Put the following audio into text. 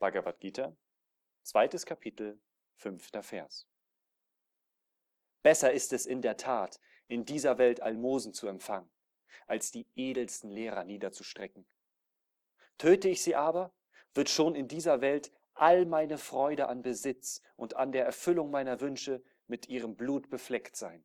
Bhagavad Gita, zweites Kapitel, fünfter Vers. Besser ist es in der Tat, in dieser Welt Almosen zu empfangen, als die edelsten Lehrer niederzustrecken. Töte ich sie aber, wird schon in dieser Welt all meine Freude an Besitz und an der Erfüllung meiner Wünsche mit ihrem Blut befleckt sein.